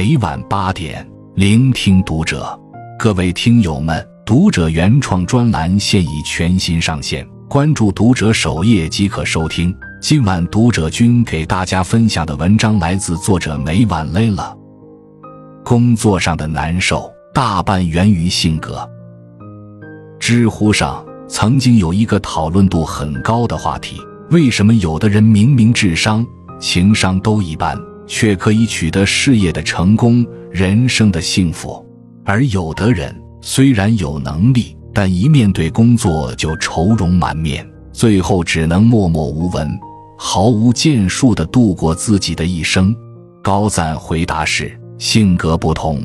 每晚八点，聆听读者。各位听友们，读者原创专栏现已全新上线，关注读者首页即可收听。今晚读者君给大家分享的文章来自作者每晚累了。工作上的难受大半源于性格。知乎上曾经有一个讨论度很高的话题：为什么有的人明明智商、情商都一般，却可以取得事业的成功、人生的幸福，而有的人虽然有能力，但一面对工作就愁容满面，最后只能默默无闻、毫无建树地度过自己的一生？高赞回答是。性格不同，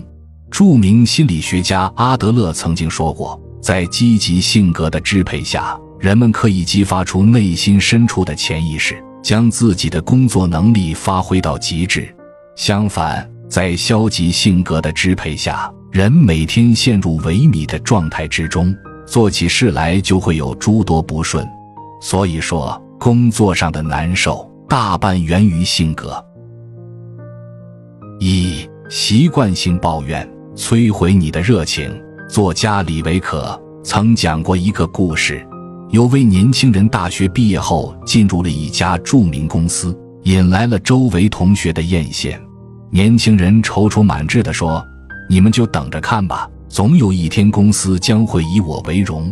著名心理学家阿德勒曾经说过，在积极性格的支配下，人们可以激发出内心深处的潜意识，将自己的工作能力发挥到极致。相反，在消极性格的支配下，人每天陷入萎靡的状态之中，做起事来就会有诸多不顺。所以说，工作上的难受大半源于性格。一。习惯性抱怨摧毁你的热情。作家李维可曾讲过一个故事：有位年轻人大学毕业后进入了一家著名公司，引来了周围同学的艳羡。年轻人踌躇满志地说：“你们就等着看吧，总有一天公司将会以我为荣。”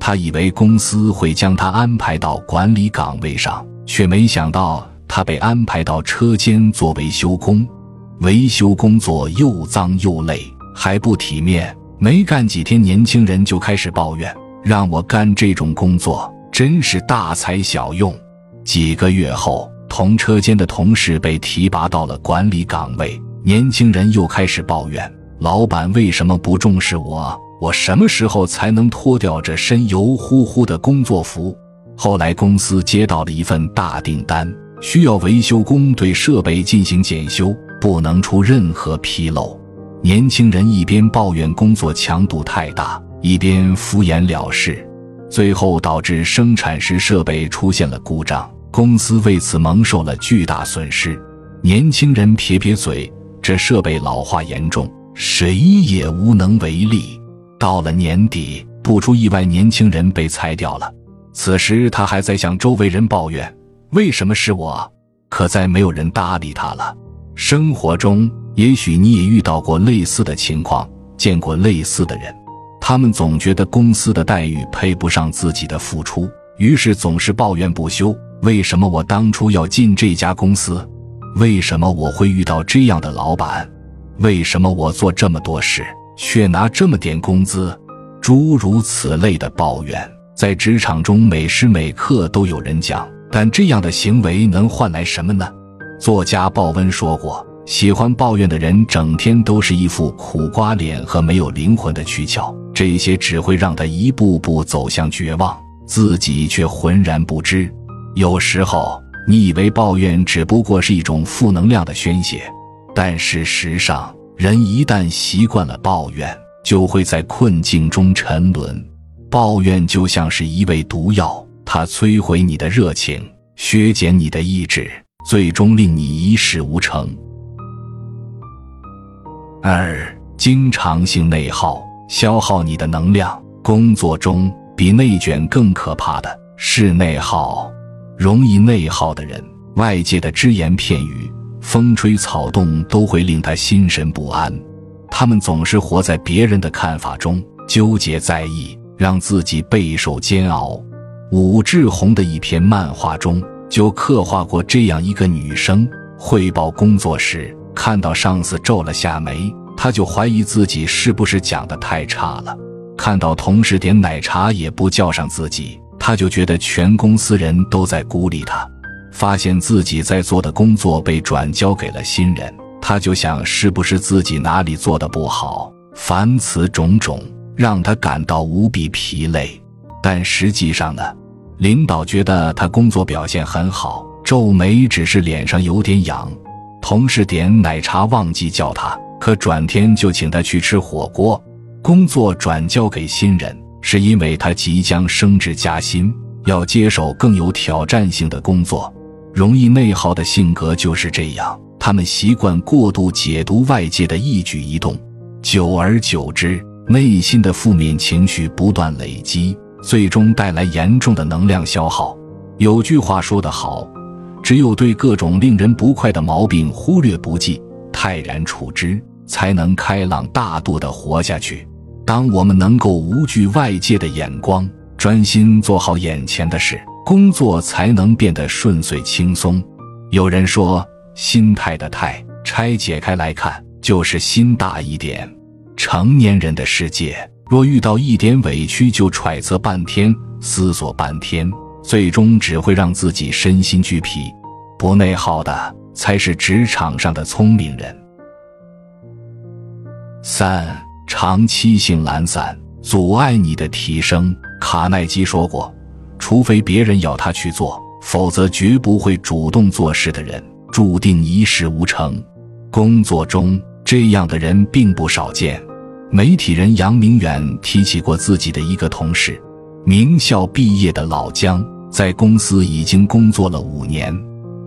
他以为公司会将他安排到管理岗位上，却没想到他被安排到车间做维修工。维修工作又脏又累，还不体面。没干几天，年轻人就开始抱怨：“让我干这种工作，真是大材小用。”几个月后，同车间的同事被提拔到了管理岗位，年轻人又开始抱怨：“老板为什么不重视我？我什么时候才能脱掉这身油乎乎的工作服？”后来，公司接到了一份大订单，需要维修工对设备进行检修。不能出任何纰漏。年轻人一边抱怨工作强度太大，一边敷衍了事，最后导致生产时设备出现了故障，公司为此蒙受了巨大损失。年轻人撇撇嘴，这设备老化严重，谁也无能为力。到了年底，不出意外，年轻人被裁掉了。此时他还在向周围人抱怨：“为什么是我？”可再没有人搭理他了。生活中，也许你也遇到过类似的情况，见过类似的人，他们总觉得公司的待遇配不上自己的付出，于是总是抱怨不休。为什么我当初要进这家公司？为什么我会遇到这样的老板？为什么我做这么多事却拿这么点工资？诸如此类的抱怨，在职场中每时每刻都有人讲，但这样的行为能换来什么呢？作家鲍温说过：“喜欢抱怨的人，整天都是一副苦瓜脸和没有灵魂的躯壳，这些只会让他一步步走向绝望，自己却浑然不知。有时候，你以为抱怨只不过是一种负能量的宣泄，但事实上，人一旦习惯了抱怨，就会在困境中沉沦。抱怨就像是一味毒药，它摧毁你的热情，削减你的意志。”最终令你一事无成。二、经常性内耗，消耗你的能量。工作中比内卷更可怕的是内耗。容易内耗的人，外界的只言片语、风吹草动都会令他心神不安。他们总是活在别人的看法中，纠结在意，让自己备受煎熬。武志红的一篇漫画中。就刻画过这样一个女生，汇报工作时，看到上司皱了下眉，他就怀疑自己是不是讲的太差了；看到同事点奶茶也不叫上自己，他就觉得全公司人都在孤立他；发现自己在做的工作被转交给了新人，他就想是不是自己哪里做的不好。凡此种种，让他感到无比疲累。但实际上呢？领导觉得他工作表现很好，皱眉只是脸上有点痒。同事点奶茶忘记叫他，可转天就请他去吃火锅。工作转交给新人，是因为他即将升职加薪，要接手更有挑战性的工作。容易内耗的性格就是这样，他们习惯过度解读外界的一举一动，久而久之，内心的负面情绪不断累积，最终带来严重的能量消耗。有句话说得好，只有对各种令人不快的毛病忽略不计、泰然处之，才能开朗大度地活下去。当我们能够无惧外界的眼光，专心做好眼前的事，工作才能变得顺遂轻松。有人说，心态的“态”拆解开来看，就是心大一点。成年人的世界，若遇到一点委屈就揣测半天、思索半天，最终只会让自己身心俱疲。不内耗的，才是职场上的聪明人。三。长期性懒散阻碍你的提升。卡耐基说过：“除非别人要他去做，否则绝不会主动做事的人，注定一事无成。”工作中这样的人并不少见。媒体人杨明远提起过自己的一个同事，名校毕业的老姜，在公司已经工作了五年。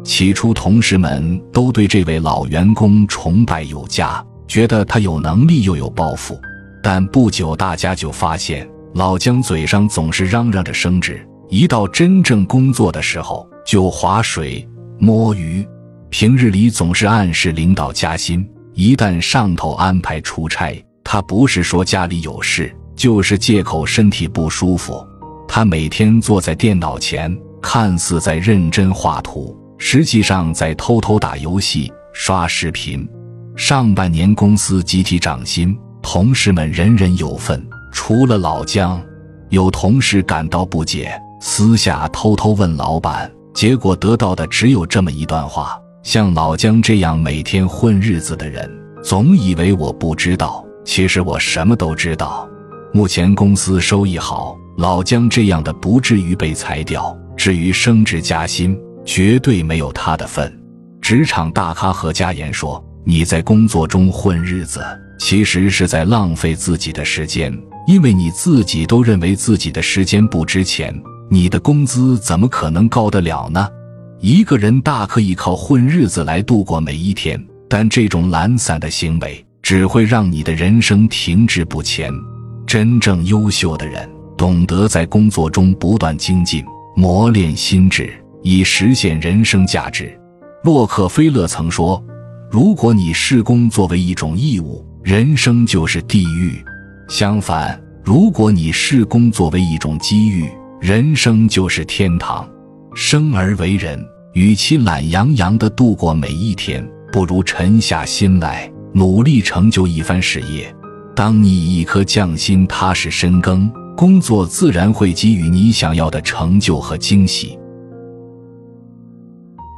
起初，同事们都对这位老员工崇拜有加。觉得他有能力又有抱负，但不久大家就发现老姜嘴上总是嚷嚷着升职，一到真正工作的时候就划水摸鱼，平日里总是暗示领导加薪，一旦上头安排出差，他不是说家里有事，就是借口身体不舒服。他每天坐在电脑前，看似在认真画图，实际上在偷偷打游戏、刷视频。上半年公司集体涨薪，同事们人人有份，除了老姜。有同事感到不解，私下偷偷问老板，结果得到的只有这么一段话：像老姜这样每天混日子的人，总以为我不知道，其实我什么都知道。目前公司收益好，老姜这样的不至于被裁掉，至于升职加薪，绝对没有他的份。职场大咖何家言说。你在工作中混日子，其实是在浪费自己的时间，因为你自己都认为自己的时间不值钱，你的工资怎么可能高得了呢？一个人大可以靠混日子来度过每一天，但这种懒散的行为只会让你的人生停滞不前。真正优秀的人懂得在工作中不断精进，磨练心智，以实现人生价值。洛克菲勒曾说。如果你视工作为一种义务，人生就是地狱；相反，如果你视工作为一种机遇，人生就是天堂。生而为人，与其懒洋洋地度过每一天，不如沉下心来，努力成就一番事业。当你以一颗匠心踏实深耕，工作自然会给予你想要的成就和惊喜。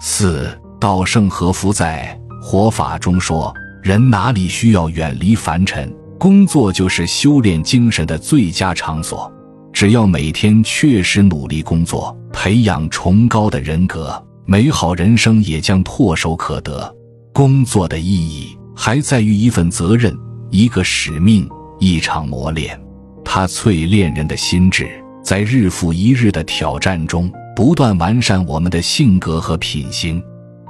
四稻盛和夫在。活法中说，人哪里需要远离凡尘，工作就是修炼精神的最佳场所。只要每天确实努力工作，培养崇高的人格，美好人生也将唾手可得。工作的意义还在于一份责任，一个使命，一场磨练。它淬炼人的心智，在日复一日的挑战中，不断完善我们的性格和品行。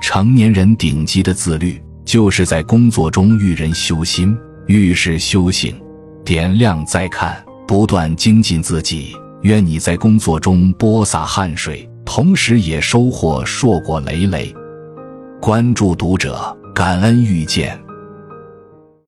成年人顶级的自律，就是在工作中遇人修心，遇事修行，点亮再看，不断精进自己。愿你在工作中播撒汗水，同时也收获硕果累累。关注读者，感恩遇见。